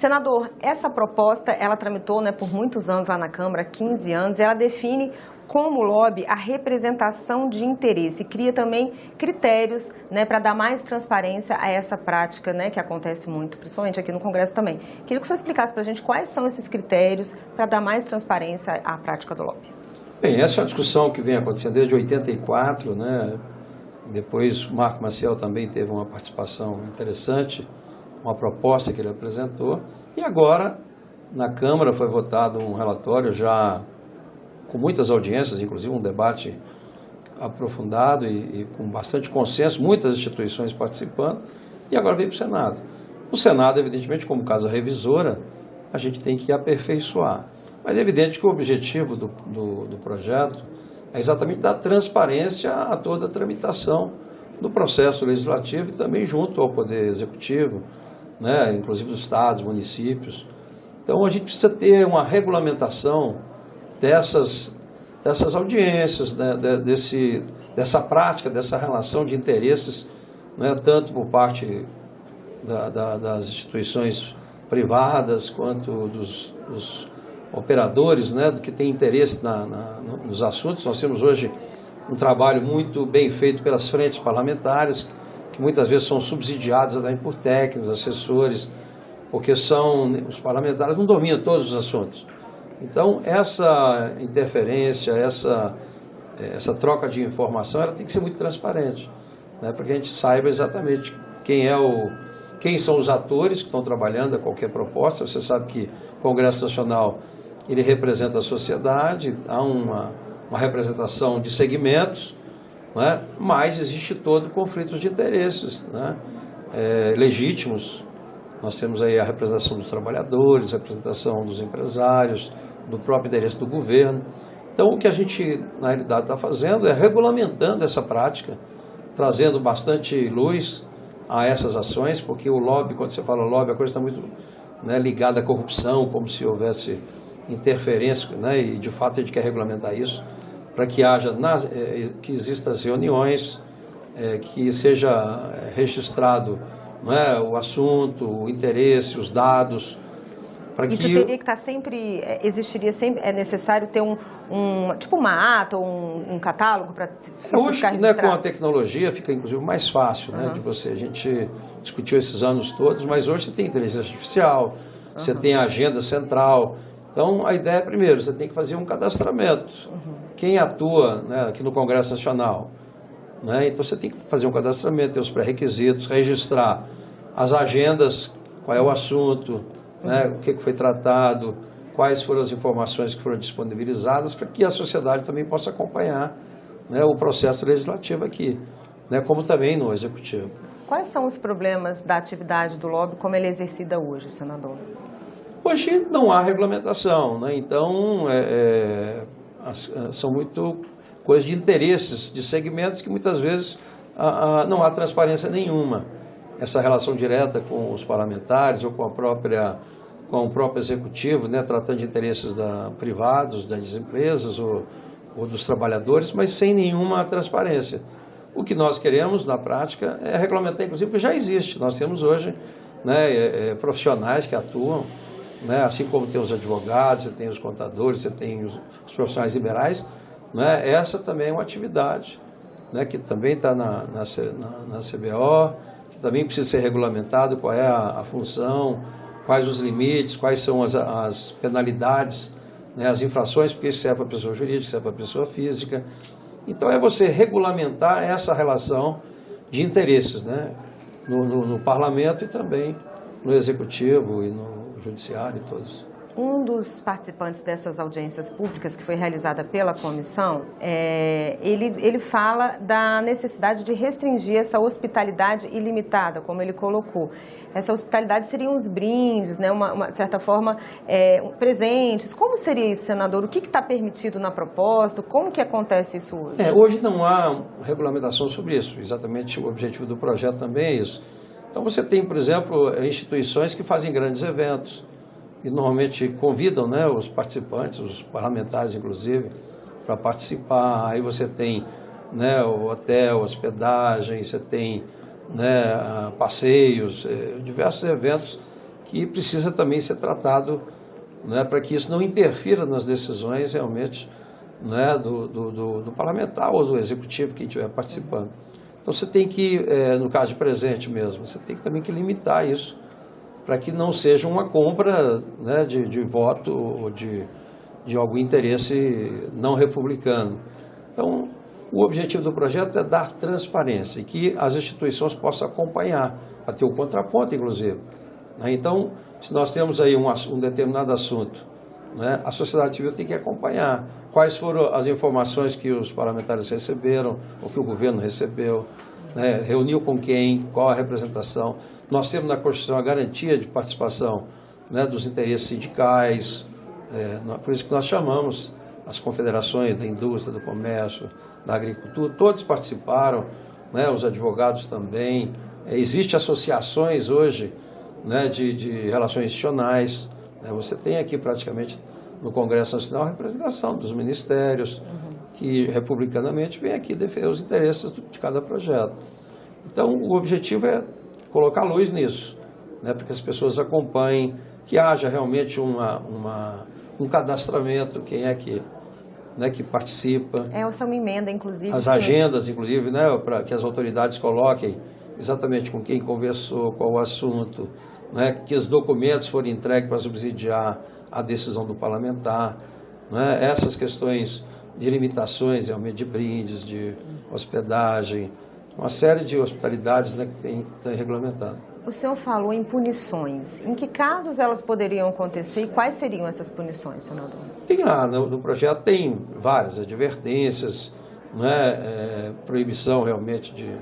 Senador, essa proposta, ela tramitou né, por muitos anos lá na Câmara, 15 anos, e ela define como lobby a representação de interesse, cria também critérios né, para dar mais transparência a essa prática né, que acontece muito, principalmente aqui no Congresso também. Queria que o senhor explicasse para a gente quais são esses critérios para dar mais transparência à prática do lobby. Bem, essa é uma discussão que vem acontecendo desde 84, né? Depois o Marco Maciel também teve uma participação interessante, uma proposta que ele apresentou. E agora, na Câmara foi votado um relatório já com muitas audiências, inclusive um debate aprofundado e, e com bastante consenso, muitas instituições participando, e agora veio para o Senado. O Senado, evidentemente, como casa revisora, a gente tem que aperfeiçoar. Mas é evidente que o objetivo do, do, do projeto é exatamente dar transparência a toda a tramitação do processo legislativo e também junto ao Poder Executivo, né, inclusive dos estados, municípios. Então a gente precisa ter uma regulamentação dessas, dessas audiências, né, desse, dessa prática, dessa relação de interesses, né, tanto por parte da, da, das instituições privadas quanto dos, dos operadores né, que têm interesse na, na, nos assuntos. Nós temos hoje um trabalho muito bem feito pelas frentes parlamentares, que muitas vezes são subsidiados por técnicos, assessores, porque são os parlamentares não dominam todos os assuntos. Então, essa interferência, essa, essa troca de informação, ela tem que ser muito transparente, né, para que a gente saiba exatamente quem é o, quem são os atores que estão trabalhando a qualquer proposta. Você sabe que o Congresso Nacional ele representa a sociedade, há uma, uma representação de segmentos, né, mas existe todo conflito de interesses né, é, legítimos. Nós temos aí a representação dos trabalhadores, a representação dos empresários, do próprio interesse do governo. Então, o que a gente, na realidade, está fazendo é regulamentando essa prática, trazendo bastante luz a essas ações, porque o lobby, quando você fala lobby, a coisa está muito né, ligada à corrupção, como se houvesse interferência, né, e de fato a gente quer regulamentar isso, para que haja, nas, é, que existam as reuniões, é, que seja registrado né, o assunto, o interesse, os dados, isso que... teria que estar tá sempre, é, existiria sempre, é necessário ter um, um tipo uma ata ou um, um catálogo para é, Hoje, né, com a tecnologia fica inclusive mais fácil, né, uhum. de você, a gente discutiu esses anos todos, mas hoje você tem inteligência artificial, uhum. você tem a agenda central, então a ideia é primeiro, você tem que fazer um cadastramento, uhum. quem atua né, aqui no Congresso Nacional, né, então você tem que fazer um cadastramento, ter os pré-requisitos, registrar as agendas, qual é o assunto, né, o que foi tratado, quais foram as informações que foram disponibilizadas, para que a sociedade também possa acompanhar né, o processo legislativo aqui, né, como também no executivo. Quais são os problemas da atividade do lobby como ele é exercida hoje, senador? Hoje não há regulamentação, né? então é, é, é, são muito coisas de interesses, de segmentos que muitas vezes a, a, não há transparência nenhuma essa relação direta com os parlamentares ou com a própria com o próprio executivo, né, tratando de interesses da, privados, das empresas ou, ou dos trabalhadores, mas sem nenhuma transparência. O que nós queremos, na prática, é regulamentar, inclusive, porque já existe. Nós temos hoje né, é, é, profissionais que atuam, né, assim como tem os advogados, você tem os contadores, você tem os, os profissionais liberais. Né, essa também é uma atividade né, que também está na, na, na, na CBO, também precisa ser regulamentado qual é a, a função, quais os limites, quais são as, as penalidades, né, as infrações, porque isso é para pessoa jurídica, isso é para pessoa física. Então é você regulamentar essa relação de interesses né, no, no, no parlamento e também no executivo e no judiciário e todos. Um dos participantes dessas audiências públicas que foi realizada pela comissão, é, ele, ele fala da necessidade de restringir essa hospitalidade ilimitada, como ele colocou. Essa hospitalidade seriam os brindes, né, uma, uma de certa forma, é, presentes. Como seria isso, senador? O que está permitido na proposta? Como que acontece isso hoje? É, hoje não há regulamentação sobre isso. Exatamente o objetivo do projeto também é isso. Então você tem, por exemplo, instituições que fazem grandes eventos e normalmente convidam né, os participantes, os parlamentares inclusive, para participar. Aí você tem né, o hotel, hospedagem, você tem né, passeios, eh, diversos eventos que precisa também ser tratado né, para que isso não interfira nas decisões realmente né, do, do, do, do, parlamentar ou do executivo que estiver participando. Então você tem que, é, no caso de presente mesmo, você tem também que limitar isso para que não seja uma compra né, de, de voto ou de, de algum interesse não republicano. Então, o objetivo do projeto é dar transparência e que as instituições possam acompanhar, ter o contraponto, inclusive. Né. Então, se nós temos aí um, um determinado assunto, né, a sociedade civil tem que acompanhar quais foram as informações que os parlamentares receberam, ou que o governo recebeu, né, reuniu com quem, qual a representação. Nós temos na Constituição a garantia de participação né, dos interesses sindicais, é, por isso que nós chamamos as confederações da indústria, do comércio, da agricultura, todos participaram, né, os advogados também. É, Existem associações hoje né, de, de relações institucionais. Né, você tem aqui praticamente no Congresso Nacional a representação dos ministérios, uhum. que republicanamente vem aqui defender os interesses de cada projeto. Então, o objetivo é colocar luz nisso, né, para que as pessoas acompanhem, que haja realmente uma, uma, um cadastramento, quem é que, né, que participa. É, essa é uma emenda, inclusive. As sim. agendas, inclusive, né, para que as autoridades coloquem exatamente com quem conversou, qual o assunto, né, que os documentos forem entregues para subsidiar a decisão do parlamentar, né, essas questões de limitações, realmente de brindes, de hospedagem, uma série de hospitalidades né, que tem, tem regulamentado. O senhor falou em punições. Em que casos elas poderiam acontecer e quais seriam essas punições, senador? Tem lá, no, no projeto tem várias advertências, né, é, proibição realmente de,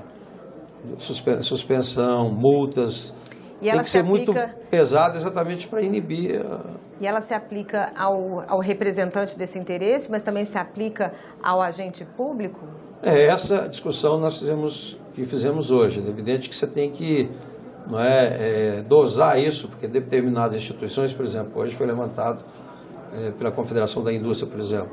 de suspensão, multas, e ela tem que ser aplica... muito pesada exatamente para inibir. A... E ela se aplica ao, ao representante desse interesse, mas também se aplica ao agente público? É essa discussão nós fizemos que fizemos hoje. É evidente que você tem que não é, é, dosar isso, porque determinadas instituições, por exemplo, hoje foi levantado é, pela Confederação da Indústria, por exemplo.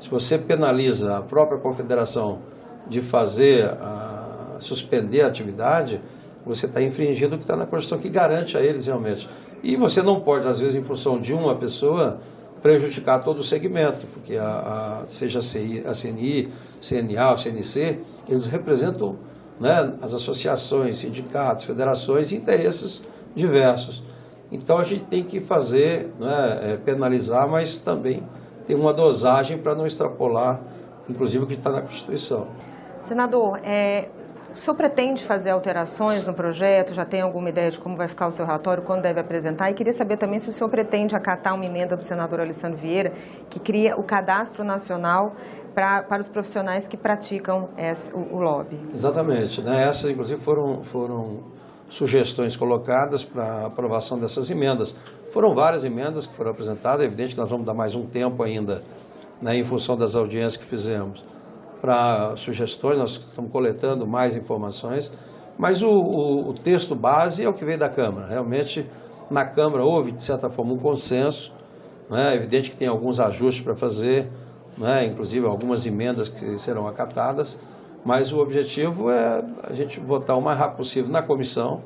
Se você penaliza a própria confederação de fazer, a, suspender a atividade, você está infringindo o que está na Constituição, que garante a eles realmente. E você não pode, às vezes, em função de uma pessoa, prejudicar todo o segmento, porque a, a, seja a, CI, a CNI, CNA, o CNC, eles representam né, as associações, sindicatos, federações e interesses diversos. Então a gente tem que fazer, né, é, penalizar, mas também ter uma dosagem para não extrapolar, inclusive, o que está na Constituição. Senador, é, o senhor pretende fazer alterações no projeto? Já tem alguma ideia de como vai ficar o seu relatório, quando deve apresentar? E queria saber também se o senhor pretende acatar uma emenda do senador Alessandro Vieira, que cria o cadastro nacional pra, para os profissionais que praticam o, o, lobby. Exatamente. Né? Essas, inclusive, foram, foram sugestões colocadas para aprovação dessas emendas. Foram várias emendas que foram apresentadas, é evidente que nós vamos dar mais um tempo ainda, né, em função das audiências que fizemos para sugestões, nós estamos coletando mais informações, mas o, o, o, texto base é o que veio da Câmara. Realmente, na Câmara houve, de certa forma, um consenso. Né? É evidente que tem alguns ajustes para fazer, né? inclusive algumas emendas que serão acatadas, mas o objetivo é a gente votar o mais rápido possível na comissão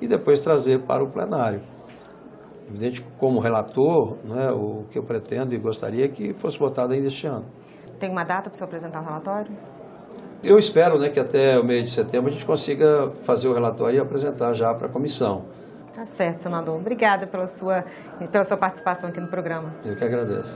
e depois trazer para o plenário. Evidente, como relator, né, o que eu pretendo e gostaria é que fosse votado ainda este ano. Tem uma data para você apresentar o relatório? Eu espero né, que até o mês de setembro a gente consiga fazer o relatório e apresentar já para a comissão. Tá certo, senador. Obrigada pela sua, pela sua participação aqui no programa. Eu que agradeço.